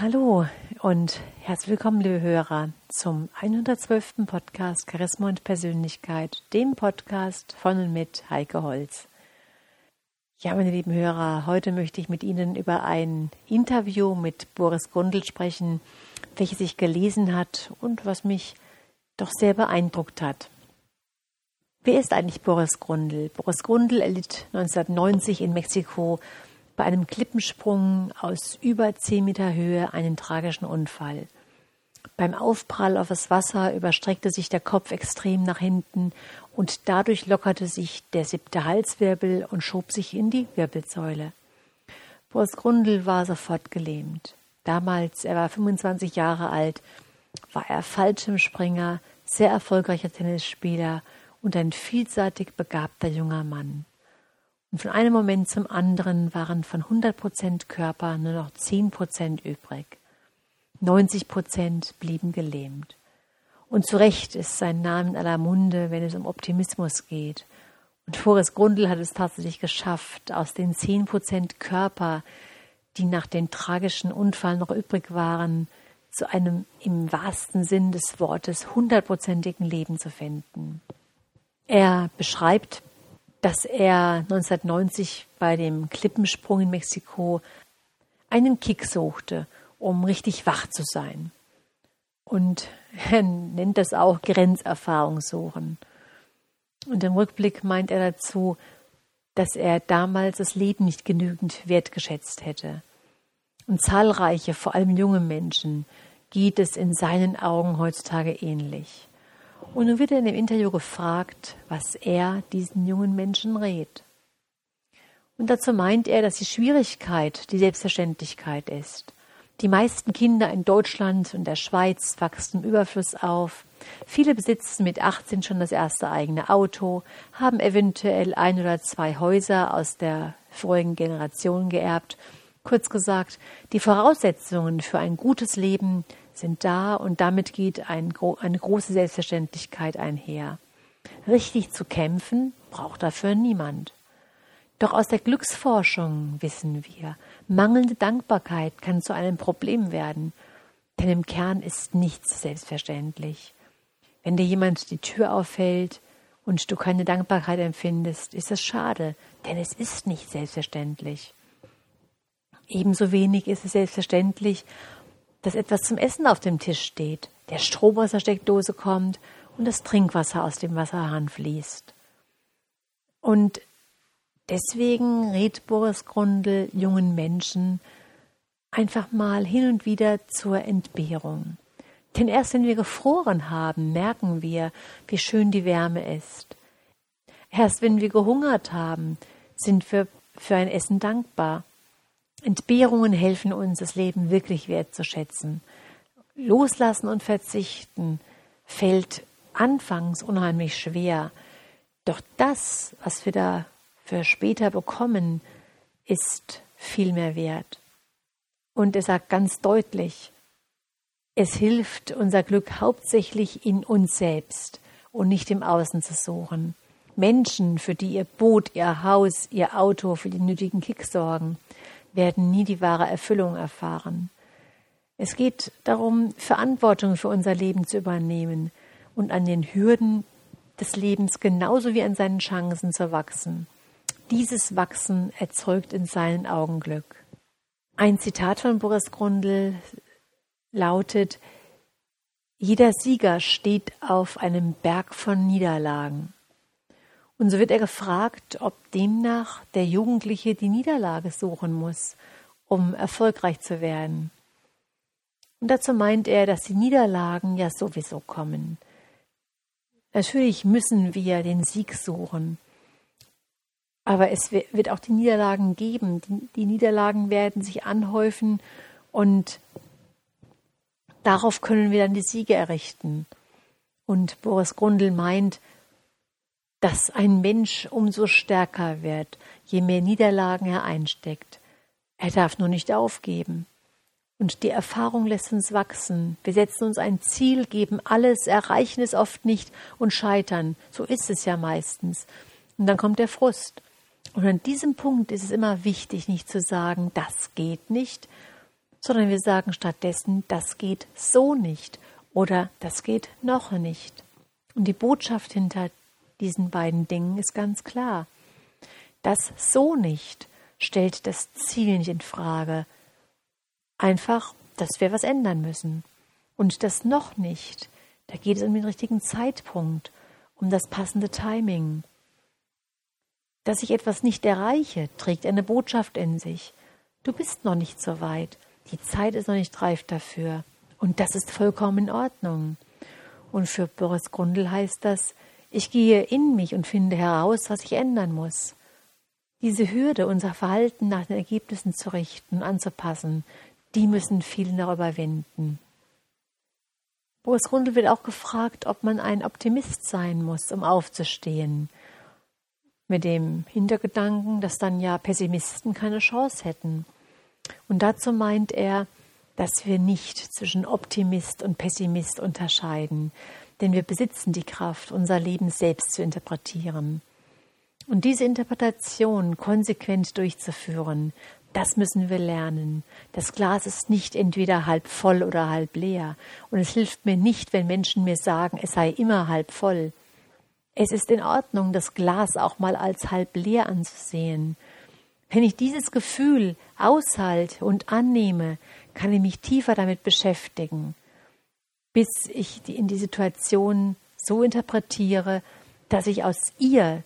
Hallo und herzlich willkommen, liebe Hörer, zum 112. Podcast Charisma und Persönlichkeit, dem Podcast von und mit Heike Holz. Ja, meine lieben Hörer, heute möchte ich mit Ihnen über ein Interview mit Boris Gundel sprechen, welches ich gelesen hat und was mich doch sehr beeindruckt hat. Wer ist eigentlich Boris Grundl? Boris Grundl erlitt 1990 in Mexiko bei einem Klippensprung aus über 10 Meter Höhe einen tragischen Unfall. Beim Aufprall auf das Wasser überstreckte sich der Kopf extrem nach hinten und dadurch lockerte sich der siebte Halswirbel und schob sich in die Wirbelsäule. Boris Grundl war sofort gelähmt. Damals, er war 25 Jahre alt, war er Fallschirmspringer, sehr erfolgreicher Tennisspieler und ein vielseitig begabter junger Mann. Und von einem Moment zum anderen waren von 100 Prozent Körper nur noch 10 Prozent übrig. 90 Prozent blieben gelähmt. Und zu Recht ist sein Name in aller Munde, wenn es um Optimismus geht. Und Forrest Grundl hat es tatsächlich geschafft, aus den 10 Prozent Körper, die nach dem tragischen Unfall noch übrig waren, zu einem im wahrsten Sinn des Wortes hundertprozentigen Leben zu finden. Er beschreibt, dass er 1990 bei dem Klippensprung in Mexiko einen Kick suchte, um richtig wach zu sein. Und er nennt das auch Grenzerfahrung suchen. Und im Rückblick meint er dazu, dass er damals das Leben nicht genügend wertgeschätzt hätte. Und zahlreiche, vor allem junge Menschen, geht es in seinen Augen heutzutage ähnlich. Und nun wird er in dem Interview gefragt, was er diesen jungen Menschen rät. Und dazu meint er, dass die Schwierigkeit die Selbstverständlichkeit ist. Die meisten Kinder in Deutschland und der Schweiz wachsen im Überfluss auf. Viele besitzen mit 18 schon das erste eigene Auto, haben eventuell ein oder zwei Häuser aus der vorigen Generation geerbt. Kurz gesagt, die Voraussetzungen für ein gutes Leben sind da und damit geht ein, eine große Selbstverständlichkeit einher. Richtig zu kämpfen braucht dafür niemand. Doch aus der Glücksforschung wissen wir, mangelnde Dankbarkeit kann zu einem Problem werden, denn im Kern ist nichts selbstverständlich. Wenn dir jemand die Tür aufhält und du keine Dankbarkeit empfindest, ist das schade, denn es ist nicht selbstverständlich. Ebenso wenig ist es selbstverständlich, dass etwas zum Essen auf dem Tisch steht, der Strom aus der Steckdose kommt und das Trinkwasser aus dem Wasserhahn fließt. Und Deswegen rät Boris Grundl jungen Menschen einfach mal hin und wieder zur Entbehrung. Denn erst wenn wir gefroren haben, merken wir, wie schön die Wärme ist. Erst wenn wir gehungert haben, sind wir für ein Essen dankbar. Entbehrungen helfen uns, das Leben wirklich wertzuschätzen. Loslassen und verzichten fällt anfangs unheimlich schwer. Doch das, was wir da für später bekommen, ist viel mehr wert. Und er sagt ganz deutlich, es hilft unser Glück hauptsächlich in uns selbst und nicht im Außen zu suchen. Menschen, für die ihr Boot, ihr Haus, ihr Auto für den nötigen Kick sorgen, werden nie die wahre Erfüllung erfahren. Es geht darum, Verantwortung für unser Leben zu übernehmen und an den Hürden des Lebens genauso wie an seinen Chancen zu wachsen. Dieses Wachsen erzeugt in seinen Augen Glück. Ein Zitat von Boris Grundl lautet, jeder Sieger steht auf einem Berg von Niederlagen. Und so wird er gefragt, ob demnach der Jugendliche die Niederlage suchen muss, um erfolgreich zu werden. Und dazu meint er, dass die Niederlagen ja sowieso kommen. Natürlich müssen wir den Sieg suchen. Aber es wird auch die Niederlagen geben. Die, Niederlagen werden sich anhäufen und darauf können wir dann die Siege errichten. Und Boris Grundl meint, dass ein Mensch umso stärker wird, je mehr Niederlagen er einsteckt. Er darf nur nicht aufgeben. Und die Erfahrung lässt uns wachsen. Wir setzen uns ein Ziel, geben alles, erreichen es oft nicht und scheitern. So ist es ja meistens. Und dann kommt der Frust. Und an diesem Punkt ist es immer wichtig, nicht zu sagen, das geht nicht, sondern wir sagen stattdessen, das geht so nicht oder das geht noch nicht. Und die Botschaft hinter diesen beiden Dingen ist ganz klar. Das so nicht stellt das Ziel nicht in Frage. Einfach, dass wir was ändern müssen. Und das noch nicht, da geht es um den richtigen Zeitpunkt, um das passende Timing. Dass ich etwas nicht erreiche, trägt eine Botschaft in sich. Du bist noch nicht so weit. Die Zeit ist noch nicht reif dafür. Und das ist vollkommen in Ordnung. Und für Boris Grundl heißt das, ich gehe in mich und finde heraus, was ich ändern muss. Diese Hürde, unser Verhalten nach den Ergebnissen zu richten und anzupassen, die müssen viele noch überwinden. Boris Grundl wird auch gefragt, ob man ein Optimist sein muss, um aufzustehen mit dem Hintergedanken, dass dann ja Pessimisten keine Chance hätten. Und dazu meint er, dass wir nicht zwischen Optimist und Pessimist unterscheiden, denn wir besitzen die Kraft, unser Leben selbst zu interpretieren. Und diese Interpretation konsequent durchzuführen, das müssen wir lernen. Das Glas ist nicht entweder halb voll oder halb leer. Und es hilft mir nicht, wenn Menschen mir sagen, es sei immer halb voll. Es ist in Ordnung, das Glas auch mal als halb leer anzusehen. Wenn ich dieses Gefühl aushalte und annehme, kann ich mich tiefer damit beschäftigen, bis ich in die Situation so interpretiere, dass ich aus ihr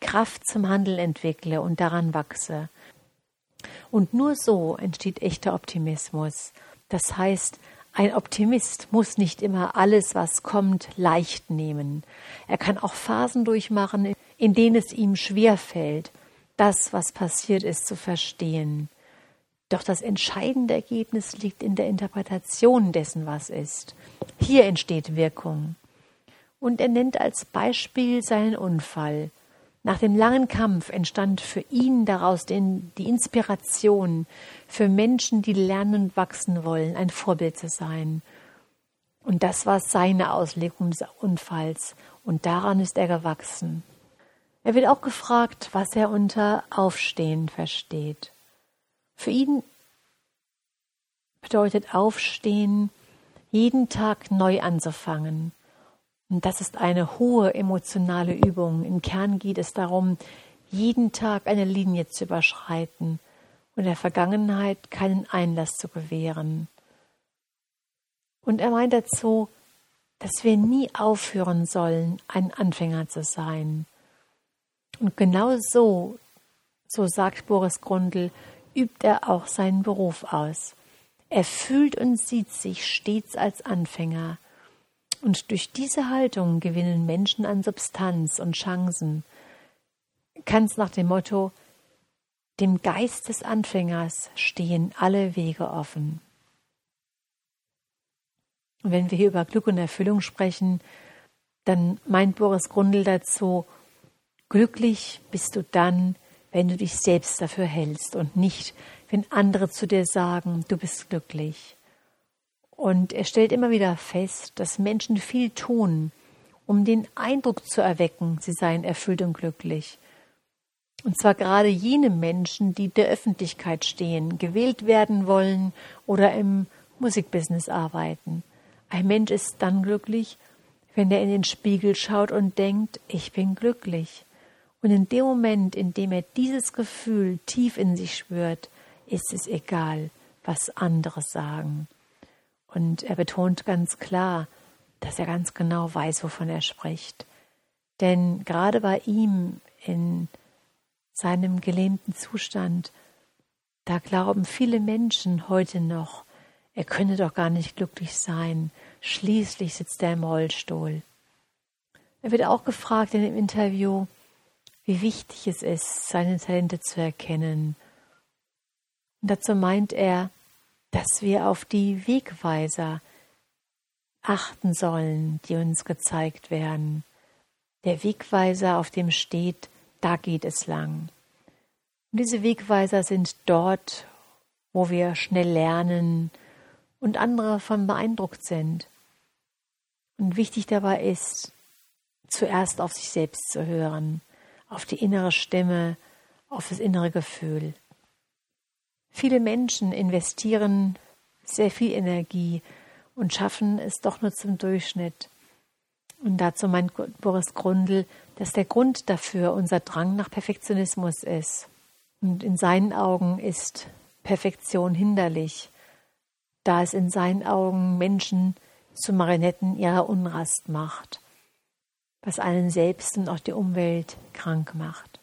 Kraft zum Handeln entwickle und daran wachse. Und nur so entsteht echter Optimismus. Das heißt, ein Optimist muss nicht immer alles, was kommt, leicht nehmen. Er kann auch Phasen durchmachen, in denen es ihm schwer fällt, das, was passiert ist, zu verstehen. Doch das entscheidende Ergebnis liegt in der Interpretation dessen, was ist. Hier entsteht Wirkung. Und er nennt als Beispiel seinen Unfall. Nach dem langen Kampf entstand für ihn daraus den, die Inspiration für Menschen, die lernen und wachsen wollen, ein Vorbild zu sein. Und das war seine Auslegung des Unfalls und daran ist er gewachsen. Er wird auch gefragt, was er unter Aufstehen versteht. Für ihn bedeutet Aufstehen, jeden Tag neu anzufangen, und das ist eine hohe emotionale Übung. Im Kern geht es darum, jeden Tag eine Linie zu überschreiten und der Vergangenheit keinen Einlass zu gewähren. Und er meint dazu, dass wir nie aufhören sollen, ein Anfänger zu sein. Und genau so, so sagt Boris Grundl, übt er auch seinen Beruf aus. Er fühlt und sieht sich stets als Anfänger und durch diese Haltung gewinnen Menschen an Substanz und Chancen. Ganz nach dem Motto, dem Geist des Anfängers stehen alle Wege offen. Und wenn wir hier über Glück und Erfüllung sprechen, dann meint Boris Grundl dazu, glücklich bist du dann, wenn du dich selbst dafür hältst und nicht, wenn andere zu dir sagen, du bist glücklich. Und er stellt immer wieder fest, dass Menschen viel tun, um den Eindruck zu erwecken, sie seien erfüllt und glücklich. Und zwar gerade jene Menschen, die der Öffentlichkeit stehen, gewählt werden wollen oder im Musikbusiness arbeiten. Ein Mensch ist dann glücklich, wenn er in den Spiegel schaut und denkt, ich bin glücklich. Und in dem Moment, in dem er dieses Gefühl tief in sich spürt, ist es egal, was andere sagen. Und er betont ganz klar, dass er ganz genau weiß, wovon er spricht. Denn gerade bei ihm in seinem gelähmten Zustand, da glauben viele Menschen heute noch, er könne doch gar nicht glücklich sein. Schließlich sitzt er im Rollstuhl. Er wird auch gefragt in dem Interview, wie wichtig es ist, seine Talente zu erkennen. Und dazu meint er, dass wir auf die Wegweiser achten sollen, die uns gezeigt werden. Der Wegweiser, auf dem steht, da geht es lang. Und diese Wegweiser sind dort, wo wir schnell lernen und andere von beeindruckt sind. Und wichtig dabei ist, zuerst auf sich selbst zu hören, auf die innere Stimme, auf das innere Gefühl. Viele Menschen investieren sehr viel Energie und schaffen es doch nur zum Durchschnitt. Und dazu meint Boris Grundl, dass der Grund dafür unser Drang nach Perfektionismus ist. Und in seinen Augen ist Perfektion hinderlich, da es in seinen Augen Menschen zu Marionetten ihrer Unrast macht, was einen selbst und auch die Umwelt krank macht.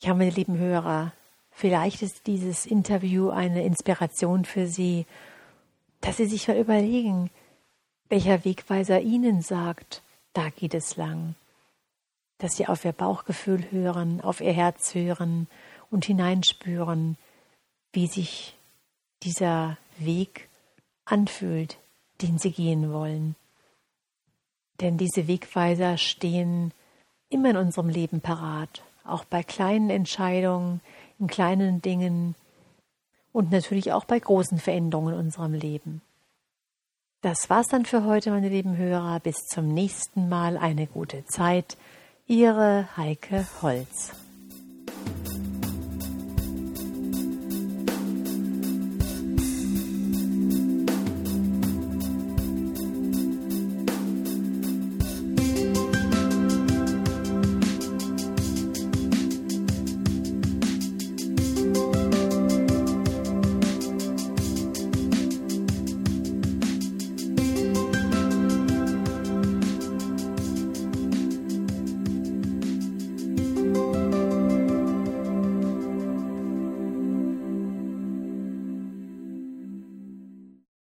Ja, meine lieben Hörer, vielleicht ist dieses Interview eine Inspiration für Sie, dass Sie sich mal überlegen, welcher Wegweiser Ihnen sagt, da geht es lang. Dass Sie auf Ihr Bauchgefühl hören, auf Ihr Herz hören und hineinspüren, wie sich dieser Weg anfühlt, den Sie gehen wollen. Denn diese Wegweiser stehen immer in unserem Leben parat, auch bei kleinen Entscheidungen, in kleinen Dingen und natürlich auch bei großen Veränderungen in unserem Leben. Das war's dann für heute, meine lieben Hörer. Bis zum nächsten Mal. Eine gute Zeit. Ihre Heike Holz.